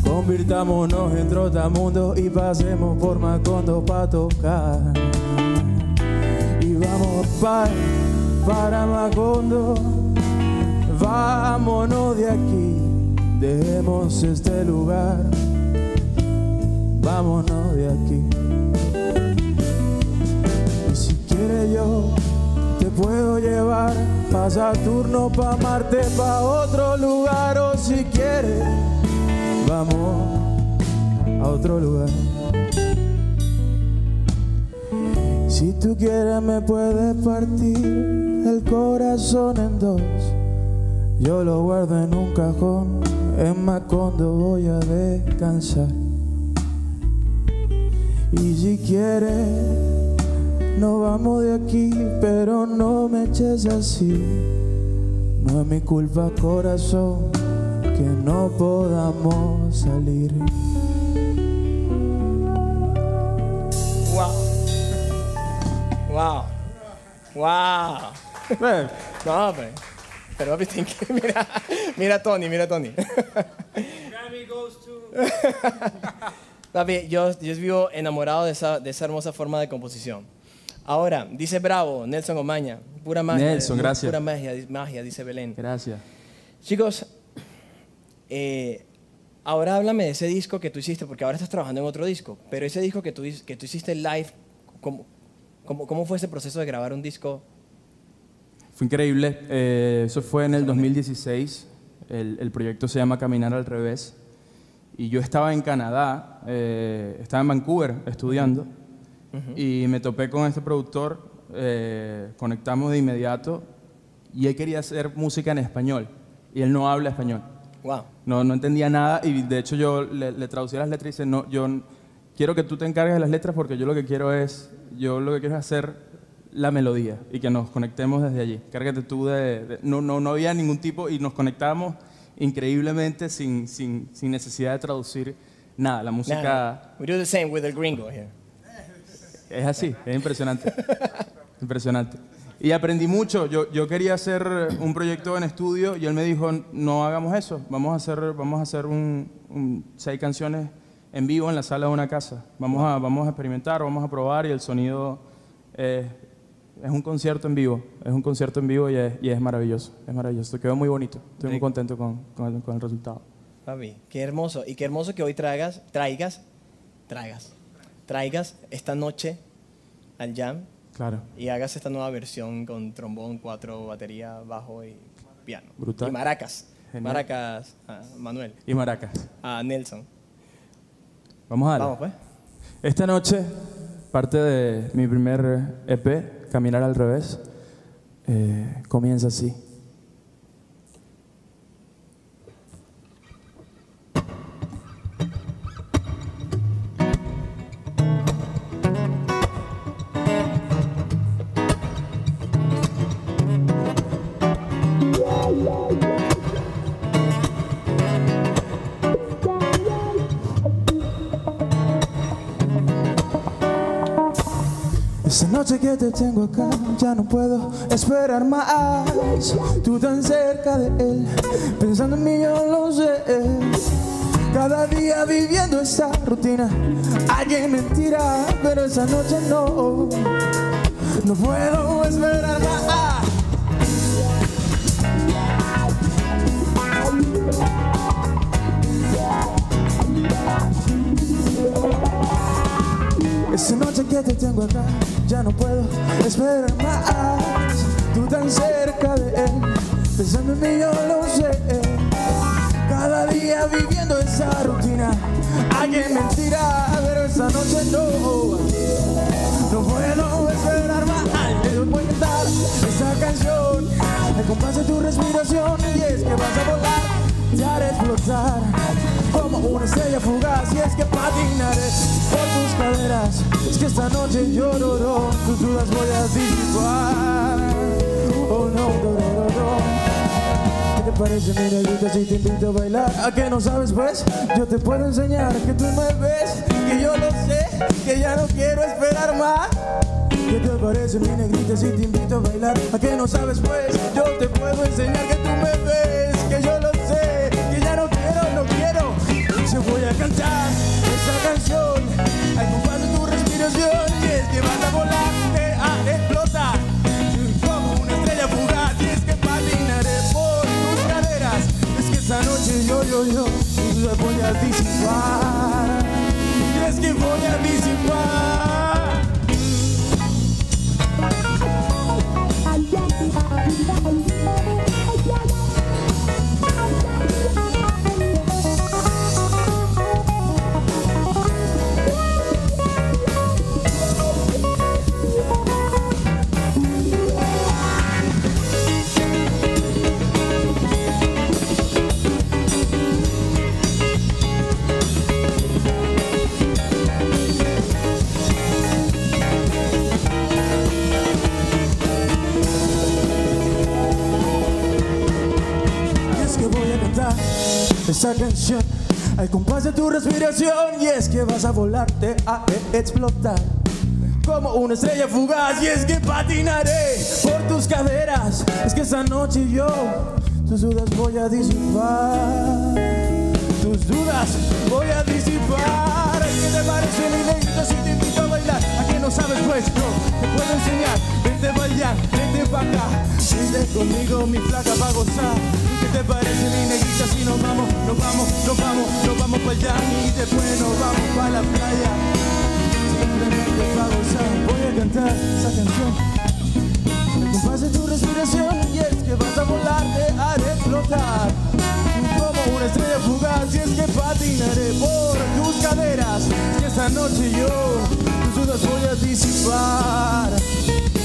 Speaker 9: Convirtámonos en trotamundo y pasemos por Macondo para tocar. Y vamos pa- para Macondo, vámonos de aquí, dejemos este lugar, vámonos de aquí. Y si quieres yo puedo llevar pa' Saturno, pa' Marte, pa' otro lugar o si quieres vamos a otro lugar. Si tú quieres me puedes partir el corazón en dos. Yo lo guardo en un cajón, en Macondo voy a descansar. Y si quieres, nos vamos de aquí, pero no me eches así. No es mi culpa, corazón, que no podamos salir.
Speaker 2: Wow. Wow. Wow. No, pues. Pero you. Mira, mira a Tony, mira a Tony. Papi, yo, yo vivo enamorado de esa, de esa hermosa forma de composición. Ahora, dice Bravo, Nelson Omaña, pura magia.
Speaker 9: Nelson, gracias.
Speaker 2: Pura magia, magia, dice Belén.
Speaker 9: Gracias.
Speaker 2: Chicos, eh, ahora háblame de ese disco que tú hiciste, porque ahora estás trabajando en otro disco, pero ese disco que tú, que tú hiciste live, ¿cómo, cómo, cómo fue ese proceso de grabar un disco?
Speaker 9: Fue increíble. eh, eso fue en el 2016. El, el proyecto se llama Caminar al Revés. Y yo estaba en Canadá, eh, estaba en Vancouver estudiando. Y me topé con este productor. eh, conectamos de inmediato. Y él quería hacer música en español. Y él no habla español.
Speaker 2: Wow.
Speaker 9: No, no entendía nada. Y de hecho yo le, le traducí las letras y dice, no, yo quiero que tú te encargues de las letras porque yo lo que quiero es, yo lo que quiero es hacer la melodía y que nos conectemos desde allí. Cárgate tú de... de- no, no, no había ningún tipo y nos conectamos increíblemente sin, sin, sin necesidad de traducir nada. La música
Speaker 2: Nah, we do the same with the gringo here.
Speaker 9: Es así, es impresionante. impresionante. Y aprendí mucho. Yo, yo quería hacer un proyecto en estudio y él me dijo, no hagamos eso. Vamos a hacer, vamos a hacer un, un- seis canciones en vivo en la sala de una casa. Vamos a, vamos a experimentar, vamos a probar y el sonido es, es un concierto en vivo. Es un concierto en vivo y es, y es maravilloso. Es maravilloso. Quedó muy bonito. Estoy muy contento con, con el, con el resultado.
Speaker 2: Papi, qué hermoso. Y qué hermoso que hoy traigas, traigas, traigas, traigas esta noche al jam
Speaker 9: Claro.
Speaker 2: y hagas esta nueva versión con trombón, cuatro, batería, bajo y piano.
Speaker 9: Brutal.
Speaker 2: Y maracas.
Speaker 9: Genial.
Speaker 2: Maracas a Manuel,
Speaker 9: Y maracas.
Speaker 2: a Nelson.
Speaker 9: Vamos a darle.
Speaker 2: Vamos pues.
Speaker 9: Esta noche, parte de mi primer EP, Caminar al Revés, eh, comienza así. Que te tengo acá, ya no puedo esperar más. Tú tan cerca de él, pensando en mí, yo lo sé. Cada día viviendo esa rutina, alguien mentira, pero esa noche no. No puedo esperar más. Te tengo acá, ya no puedo esperar más. Tú tan cerca de él, pensando en mí, yo lo sé. Cada día viviendo esa rutina, alguien mentira, pero esa noche no. No puedo esperar más. Te voy a cantar esa canción, al compás de tu respiración, y es que vas a volar, te haré explotar como una estrella fugaz y es que patinaré por tus caderas es que esta noche yo no, tus dudas voy a disipar oh no, no, no. ¿Qué te parece mi negrita si te invito a bailar? ¿A qué no sabes pues? Yo te puedo enseñar que tú me ves que yo lo sé, que ya no quiero esperar más ¿Qué te parece mi negrita si te invito a bailar? ¿A qué no sabes pues? Yo te puedo enseñar que tú me ves voy a disipar. Y es que voy a disipar esta canción. Al compás de tu respiración y es que vas a volarte a explotar. Como una estrella fugaz y es que patinaré por tus caderas. Es que esta noche yo tus dudas voy a disipar. Tus dudas voy a disipar. ¿qué te parece mi si te invito a bailar? ¿a qué sabes pues yo te puedo enseñar. Vente a bailar vente pa' acá. Vente conmigo mi flaca pa' gozar. ¿qué te parece mi negrita si nos vamos nos vamos nos vamos nos vamos pa' allá. Y después nos vamos pa' la playa. Simplemente pa' gozar. Voy a cantar esa canción. Compás de tu respiración y es que vas a volar te haré explotar como una estrella fugaz y es que patinaré por tus caderas. Y esta noche yo voy a disipar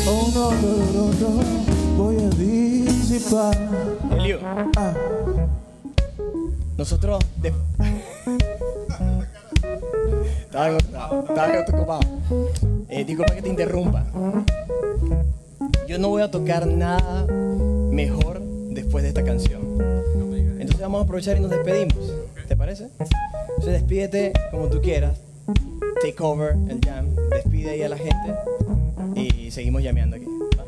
Speaker 9: oh no no no no voy a disipar
Speaker 2: Elio,
Speaker 9: ah.
Speaker 2: nosotros. de- estaba ocupado. Eh, disculpa que te interrumpa. Yo no voy a tocar nada mejor después de esta canción. Entonces vamos a aprovechar y nos despedimos. ¿Te parece? Entonces despídete como tú quieras. Take over el jam. Despide ahí a la gente. Y seguimos llameando aquí. ¿va?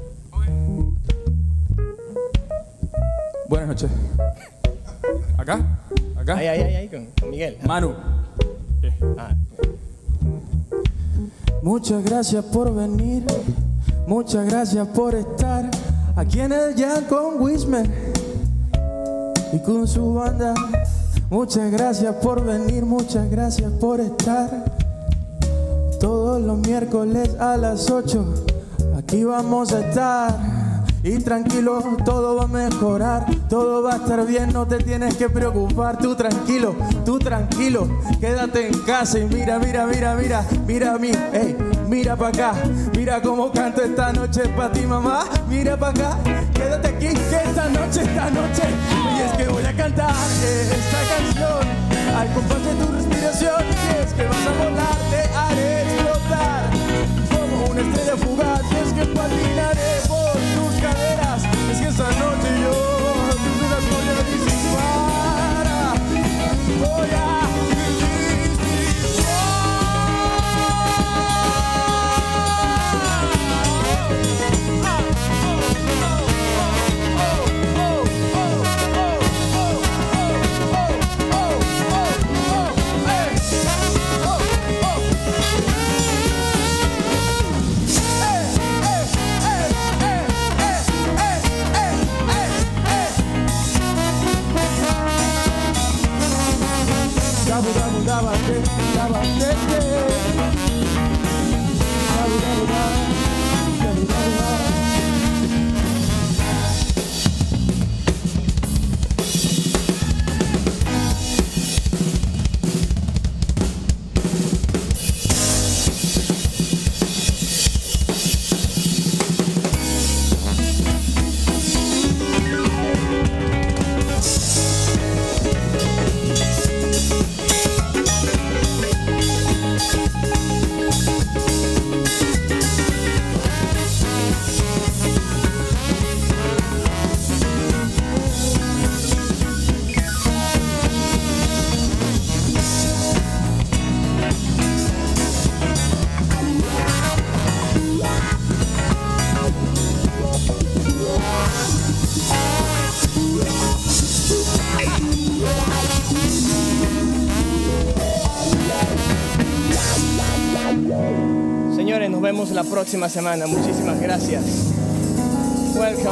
Speaker 9: buenas noches acá acá
Speaker 2: Ahí, ahí, ahí, ahí, con, con Miguel.
Speaker 9: Manu
Speaker 2: Ah,
Speaker 9: Muchas gracias por venir, muchas gracias por estar aquí en el Jam con Wismer y con su banda. Muchas gracias por venir, muchas gracias por estar. Todos los miércoles a las 8, aquí vamos a estar. Y tranquilo, todo va a mejorar, todo va a estar bien, no te tienes que preocupar. Tú tranquilo, tú tranquilo, quédate en casa y mira, mira, mira, mira, mira a mí, ey, mira para acá, mira cómo canto esta noche para ti, mamá. Mira para acá, quédate aquí, que esta noche, esta noche, y es que voy a cantar esta canción al compás de tu respiración. Y es que vas a volar,
Speaker 2: próxima semana. Muchísimas gracias. Welcome.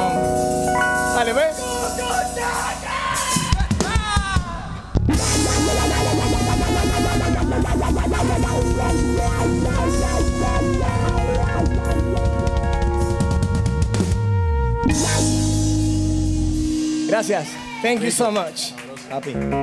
Speaker 2: Dale, ve. Gracias. Thank you so much. Happy.